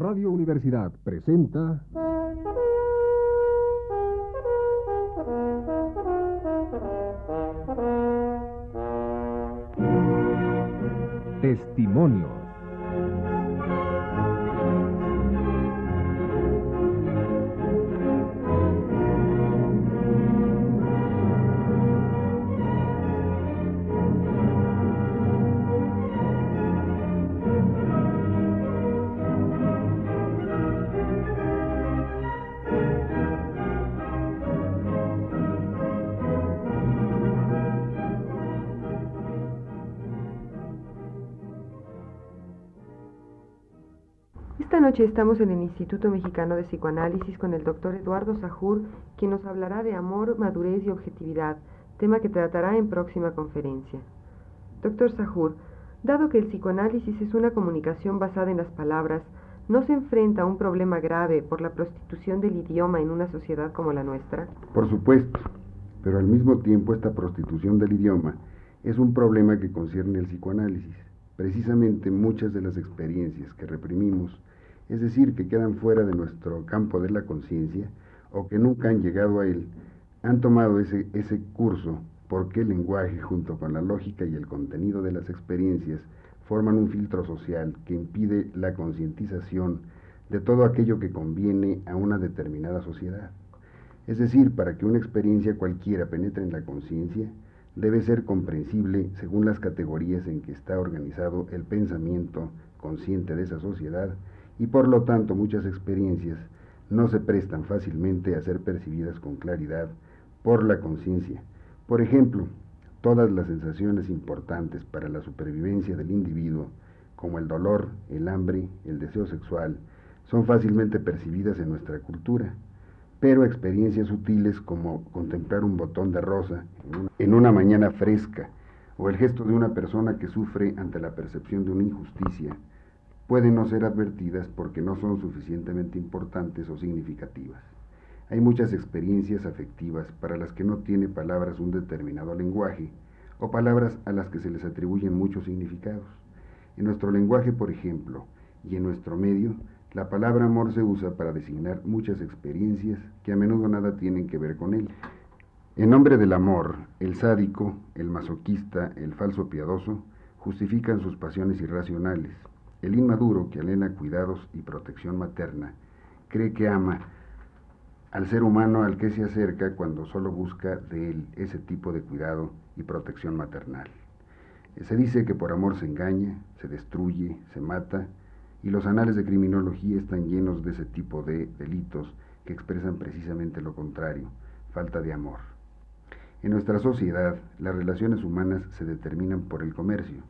Radio Universidad presenta... Testimonios. Noche estamos en el Instituto Mexicano de Psicoanálisis con el doctor Eduardo Sajur, quien nos hablará de amor, madurez y objetividad, tema que tratará en próxima conferencia. Doctor Sajur, dado que el psicoanálisis es una comunicación basada en las palabras, ¿no se enfrenta a un problema grave por la prostitución del idioma en una sociedad como la nuestra? Por supuesto, pero al mismo tiempo esta prostitución del idioma es un problema que concierne al psicoanálisis. Precisamente muchas de las experiencias que reprimimos es decir, que quedan fuera de nuestro campo de la conciencia o que nunca han llegado a él, han tomado ese, ese curso porque el lenguaje junto con la lógica y el contenido de las experiencias forman un filtro social que impide la concientización de todo aquello que conviene a una determinada sociedad. Es decir, para que una experiencia cualquiera penetre en la conciencia, debe ser comprensible según las categorías en que está organizado el pensamiento consciente de esa sociedad y por lo tanto muchas experiencias no se prestan fácilmente a ser percibidas con claridad por la conciencia. Por ejemplo, todas las sensaciones importantes para la supervivencia del individuo, como el dolor, el hambre, el deseo sexual, son fácilmente percibidas en nuestra cultura, pero experiencias sutiles como contemplar un botón de rosa en una mañana fresca o el gesto de una persona que sufre ante la percepción de una injusticia, pueden no ser advertidas porque no son suficientemente importantes o significativas. Hay muchas experiencias afectivas para las que no tiene palabras un determinado lenguaje o palabras a las que se les atribuyen muchos significados. En nuestro lenguaje, por ejemplo, y en nuestro medio, la palabra amor se usa para designar muchas experiencias que a menudo nada tienen que ver con él. En nombre del amor, el sádico, el masoquista, el falso piadoso, justifican sus pasiones irracionales, el inmaduro, que anhela cuidados y protección materna, cree que ama al ser humano al que se acerca cuando solo busca de él ese tipo de cuidado y protección maternal. Se dice que por amor se engaña, se destruye, se mata, y los anales de criminología están llenos de ese tipo de delitos que expresan precisamente lo contrario, falta de amor. En nuestra sociedad, las relaciones humanas se determinan por el comercio.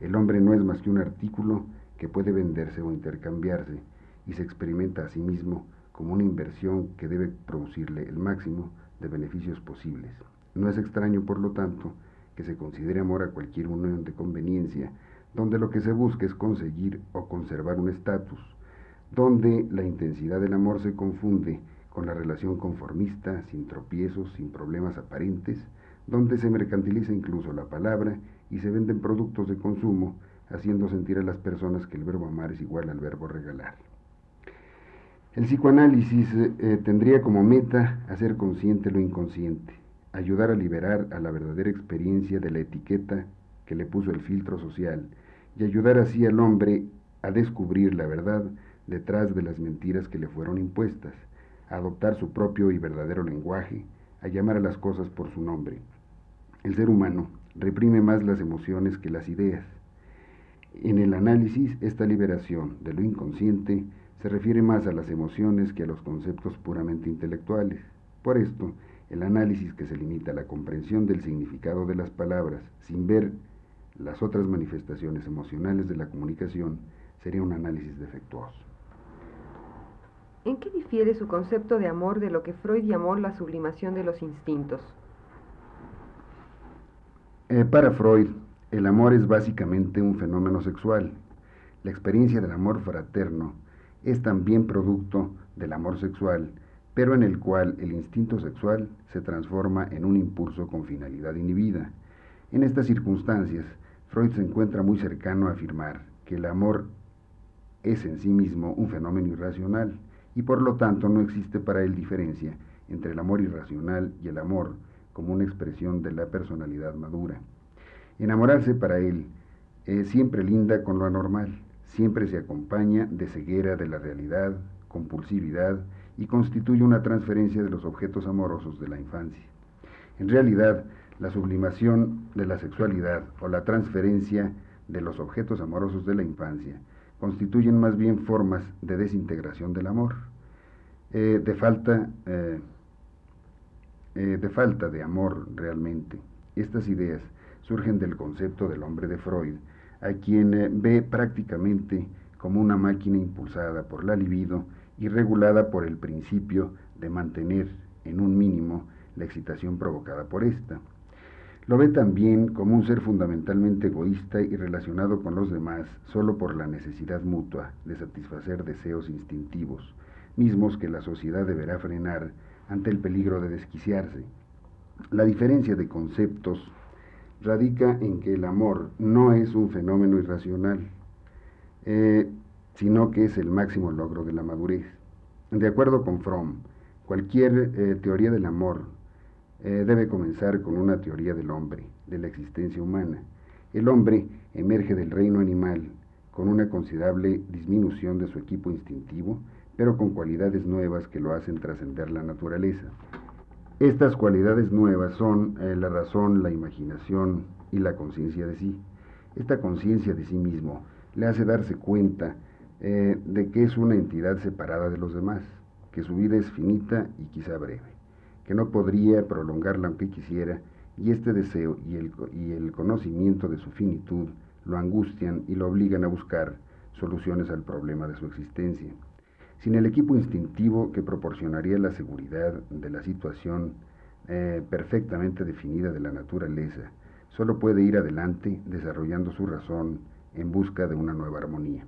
El hombre no es más que un artículo que puede venderse o intercambiarse y se experimenta a sí mismo como una inversión que debe producirle el máximo de beneficios posibles. No es extraño, por lo tanto, que se considere amor a cualquier unión de conveniencia, donde lo que se busca es conseguir o conservar un estatus, donde la intensidad del amor se confunde con la relación conformista, sin tropiezos, sin problemas aparentes, donde se mercantiliza incluso la palabra y se venden productos de consumo haciendo sentir a las personas que el verbo amar es igual al verbo regalar. El psicoanálisis eh, tendría como meta hacer consciente lo inconsciente, ayudar a liberar a la verdadera experiencia de la etiqueta que le puso el filtro social y ayudar así al hombre a descubrir la verdad detrás de las mentiras que le fueron impuestas, a adoptar su propio y verdadero lenguaje, a llamar a las cosas por su nombre. El ser humano reprime más las emociones que las ideas en el análisis, esta liberación de lo inconsciente se refiere más a las emociones que a los conceptos puramente intelectuales. Por esto, el análisis que se limita a la comprensión del significado de las palabras sin ver las otras manifestaciones emocionales de la comunicación sería un análisis defectuoso. ¿En qué difiere su concepto de amor de lo que Freud llamó la sublimación de los instintos? Eh, para Freud, el amor es básicamente un fenómeno sexual. La experiencia del amor fraterno es también producto del amor sexual, pero en el cual el instinto sexual se transforma en un impulso con finalidad inhibida. En estas circunstancias, Freud se encuentra muy cercano a afirmar que el amor es en sí mismo un fenómeno irracional y por lo tanto no existe para él diferencia entre el amor irracional y el amor como una expresión de la personalidad madura. Enamorarse para él es siempre linda con lo anormal, siempre se acompaña de ceguera de la realidad, compulsividad y constituye una transferencia de los objetos amorosos de la infancia. En realidad, la sublimación de la sexualidad o la transferencia de los objetos amorosos de la infancia constituyen más bien formas de desintegración del amor, eh, de, falta, eh, eh, de falta de amor realmente. Estas ideas surgen del concepto del hombre de Freud, a quien ve prácticamente como una máquina impulsada por la libido y regulada por el principio de mantener en un mínimo la excitación provocada por ésta. Lo ve también como un ser fundamentalmente egoísta y relacionado con los demás solo por la necesidad mutua de satisfacer deseos instintivos, mismos que la sociedad deberá frenar ante el peligro de desquiciarse. La diferencia de conceptos radica en que el amor no es un fenómeno irracional, eh, sino que es el máximo logro de la madurez. De acuerdo con Fromm, cualquier eh, teoría del amor eh, debe comenzar con una teoría del hombre, de la existencia humana. El hombre emerge del reino animal con una considerable disminución de su equipo instintivo, pero con cualidades nuevas que lo hacen trascender la naturaleza. Estas cualidades nuevas son eh, la razón, la imaginación y la conciencia de sí. Esta conciencia de sí mismo le hace darse cuenta eh, de que es una entidad separada de los demás, que su vida es finita y quizá breve, que no podría prolongarla aunque quisiera, y este deseo y el, y el conocimiento de su finitud lo angustian y lo obligan a buscar soluciones al problema de su existencia. Sin el equipo instintivo que proporcionaría la seguridad de la situación eh, perfectamente definida de la naturaleza, solo puede ir adelante desarrollando su razón en busca de una nueva armonía.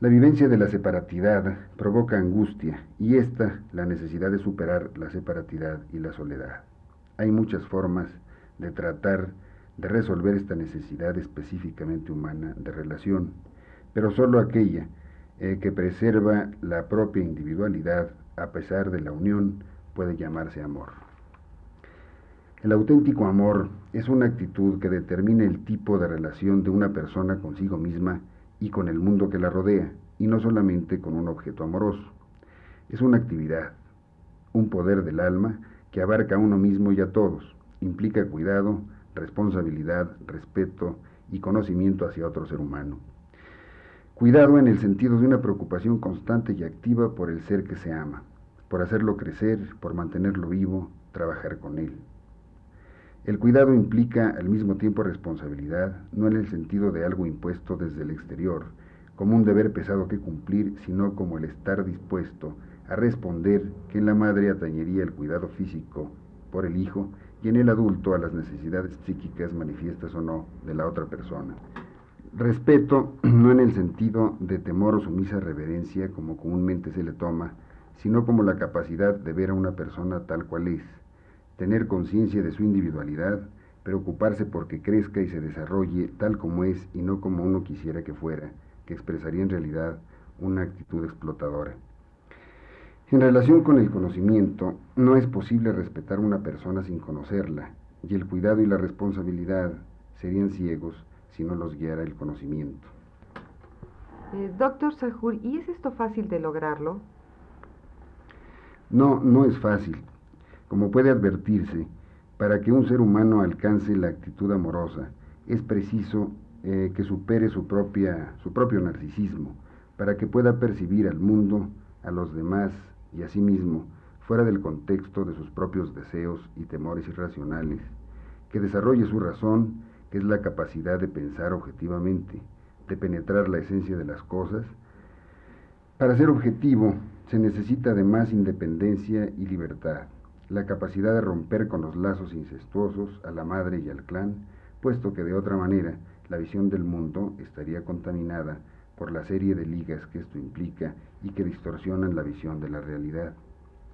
La vivencia de la separatidad provoca angustia y esta la necesidad de superar la separatidad y la soledad. Hay muchas formas de tratar de resolver esta necesidad específicamente humana de relación, pero solo aquella eh, que preserva la propia individualidad a pesar de la unión puede llamarse amor. El auténtico amor es una actitud que determina el tipo de relación de una persona consigo misma y con el mundo que la rodea, y no solamente con un objeto amoroso. Es una actividad, un poder del alma que abarca a uno mismo y a todos, implica cuidado, responsabilidad, respeto y conocimiento hacia otro ser humano. Cuidado en el sentido de una preocupación constante y activa por el ser que se ama, por hacerlo crecer, por mantenerlo vivo, trabajar con él. El cuidado implica al mismo tiempo responsabilidad, no en el sentido de algo impuesto desde el exterior, como un deber pesado que cumplir, sino como el estar dispuesto a responder que en la madre atañería el cuidado físico por el hijo y en el adulto a las necesidades psíquicas manifiestas o no de la otra persona. Respeto no en el sentido de temor o sumisa reverencia como comúnmente se le toma, sino como la capacidad de ver a una persona tal cual es, tener conciencia de su individualidad, preocuparse porque crezca y se desarrolle tal como es y no como uno quisiera que fuera, que expresaría en realidad una actitud explotadora. En relación con el conocimiento, no es posible respetar a una persona sin conocerla, y el cuidado y la responsabilidad serían ciegos si no los guiara el conocimiento. Eh, doctor Sahur, ¿y es esto fácil de lograrlo? No, no es fácil. Como puede advertirse, para que un ser humano alcance la actitud amorosa, es preciso eh, que supere su, propia, su propio narcisismo, para que pueda percibir al mundo, a los demás y a sí mismo, fuera del contexto de sus propios deseos y temores irracionales, que desarrolle su razón que es la capacidad de pensar objetivamente, de penetrar la esencia de las cosas. Para ser objetivo se necesita además independencia y libertad, la capacidad de romper con los lazos incestuosos a la madre y al clan, puesto que de otra manera la visión del mundo estaría contaminada por la serie de ligas que esto implica y que distorsionan la visión de la realidad.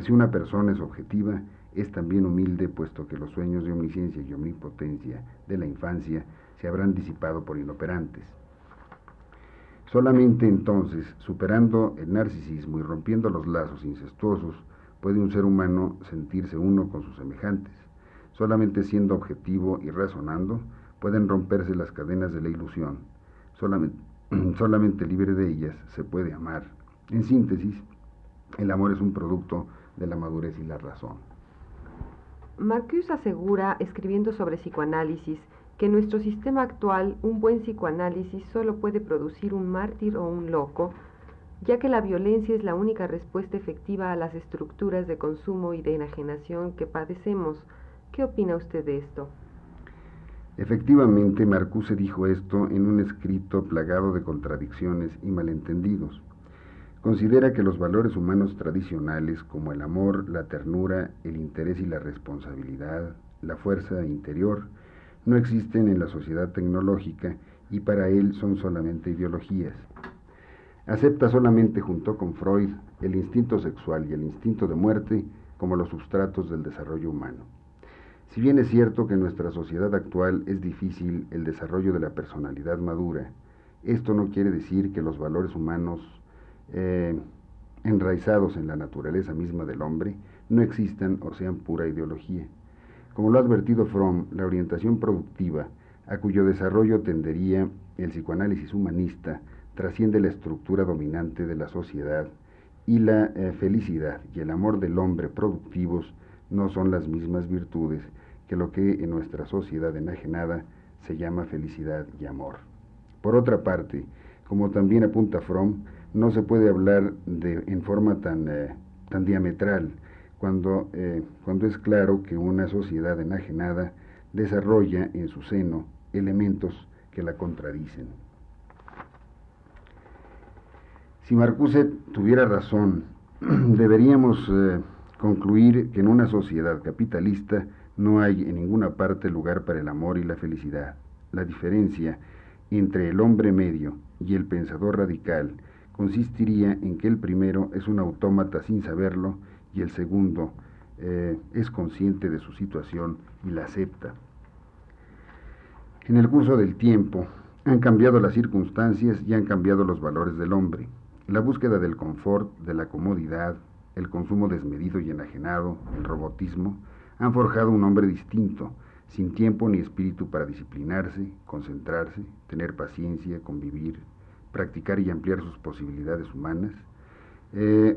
Si una persona es objetiva, es también humilde, puesto que los sueños de omnisciencia y omnipotencia de la infancia se habrán disipado por inoperantes. Solamente entonces, superando el narcisismo y rompiendo los lazos incestuosos, puede un ser humano sentirse uno con sus semejantes. Solamente siendo objetivo y razonando, pueden romperse las cadenas de la ilusión. Solamente, solamente libre de ellas se puede amar. En síntesis, el amor es un producto de la madurez y la razón. Marcuse asegura, escribiendo sobre psicoanálisis, que en nuestro sistema actual un buen psicoanálisis solo puede producir un mártir o un loco, ya que la violencia es la única respuesta efectiva a las estructuras de consumo y de enajenación que padecemos. ¿Qué opina usted de esto? Efectivamente, Marcuse dijo esto en un escrito plagado de contradicciones y malentendidos. Considera que los valores humanos tradicionales como el amor, la ternura, el interés y la responsabilidad, la fuerza interior, no existen en la sociedad tecnológica y para él son solamente ideologías. Acepta solamente junto con Freud el instinto sexual y el instinto de muerte como los sustratos del desarrollo humano. Si bien es cierto que en nuestra sociedad actual es difícil el desarrollo de la personalidad madura, esto no quiere decir que los valores humanos eh, enraizados en la naturaleza misma del hombre no existan o sean pura ideología. Como lo ha advertido Fromm, la orientación productiva, a cuyo desarrollo tendería el psicoanálisis humanista, trasciende la estructura dominante de la sociedad y la eh, felicidad y el amor del hombre productivos no son las mismas virtudes que lo que en nuestra sociedad enajenada se llama felicidad y amor. Por otra parte, como también apunta Fromm, no se puede hablar de, en forma tan, eh, tan diametral cuando, eh, cuando es claro que una sociedad enajenada desarrolla en su seno elementos que la contradicen. Si Marcuse tuviera razón, deberíamos eh, concluir que en una sociedad capitalista no hay en ninguna parte lugar para el amor y la felicidad. La diferencia entre el hombre medio y el pensador radical consistiría en que el primero es un autómata sin saberlo y el segundo eh, es consciente de su situación y la acepta. En el curso del tiempo han cambiado las circunstancias y han cambiado los valores del hombre. La búsqueda del confort, de la comodidad, el consumo desmedido y enajenado, el robotismo, han forjado un hombre distinto, sin tiempo ni espíritu para disciplinarse, concentrarse, tener paciencia, convivir, practicar y ampliar sus posibilidades humanas. Eh,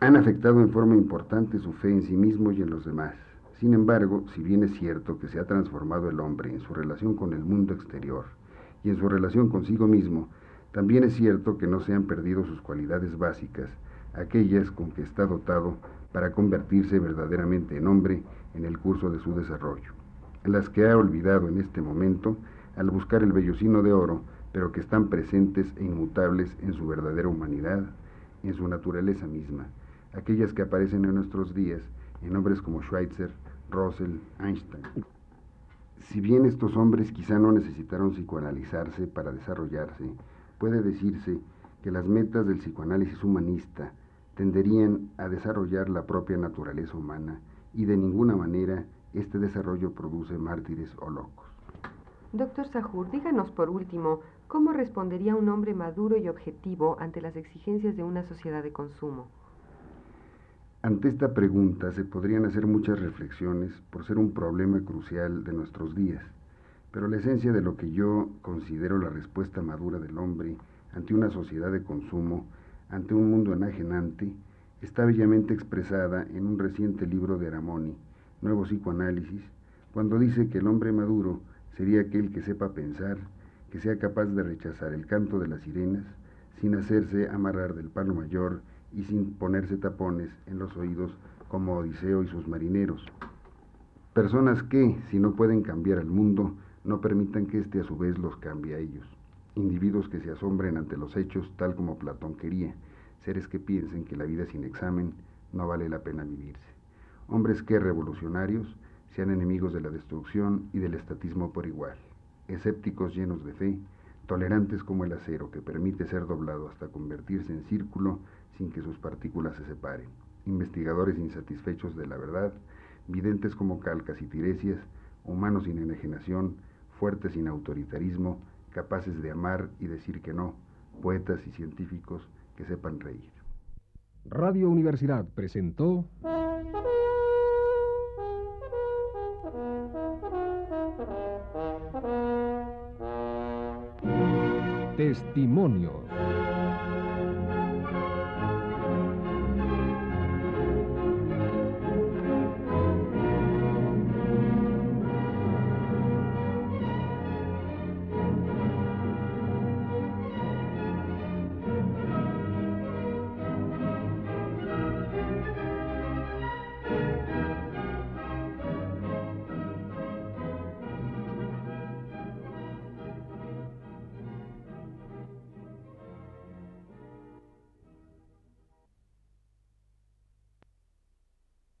han afectado en forma importante su fe en sí mismo y en los demás. Sin embargo, si bien es cierto que se ha transformado el hombre en su relación con el mundo exterior y en su relación consigo mismo, también es cierto que no se han perdido sus cualidades básicas, aquellas con que está dotado para convertirse verdaderamente en hombre en el curso de su desarrollo, las que ha olvidado en este momento al buscar el vellocino de oro, pero que están presentes e inmutables en su verdadera humanidad, en su naturaleza misma, aquellas que aparecen en nuestros días en hombres como Schweitzer, Russell, Einstein. Si bien estos hombres quizá no necesitaron psicoanalizarse para desarrollarse, puede decirse que las metas del psicoanálisis humanista tenderían a desarrollar la propia naturaleza humana y de ninguna manera este desarrollo produce mártires o locos. Doctor Sahur, díganos por último, ¿cómo respondería un hombre maduro y objetivo ante las exigencias de una sociedad de consumo? Ante esta pregunta se podrían hacer muchas reflexiones por ser un problema crucial de nuestros días, pero la esencia de lo que yo considero la respuesta madura del hombre ante una sociedad de consumo, ante un mundo enajenante, está bellamente expresada en un reciente libro de Aramoni, Nuevo Psicoanálisis, cuando dice que el hombre maduro sería aquel que sepa pensar, que sea capaz de rechazar el canto de las sirenas, sin hacerse amarrar del palo mayor y sin ponerse tapones en los oídos como Odiseo y sus marineros. Personas que, si no pueden cambiar al mundo, no permitan que éste a su vez los cambie a ellos. Individuos que se asombren ante los hechos tal como Platón quería, seres que piensen que la vida sin examen no vale la pena vivirse. Hombres que, revolucionarios, sean enemigos de la destrucción y del estatismo por igual. Escépticos llenos de fe, tolerantes como el acero que permite ser doblado hasta convertirse en círculo sin que sus partículas se separen. Investigadores insatisfechos de la verdad, videntes como calcas y tiresias, humanos sin enajenación, fuertes sin autoritarismo, capaces de amar y decir que no, poetas y científicos que sepan reír. Radio Universidad presentó Testimonio.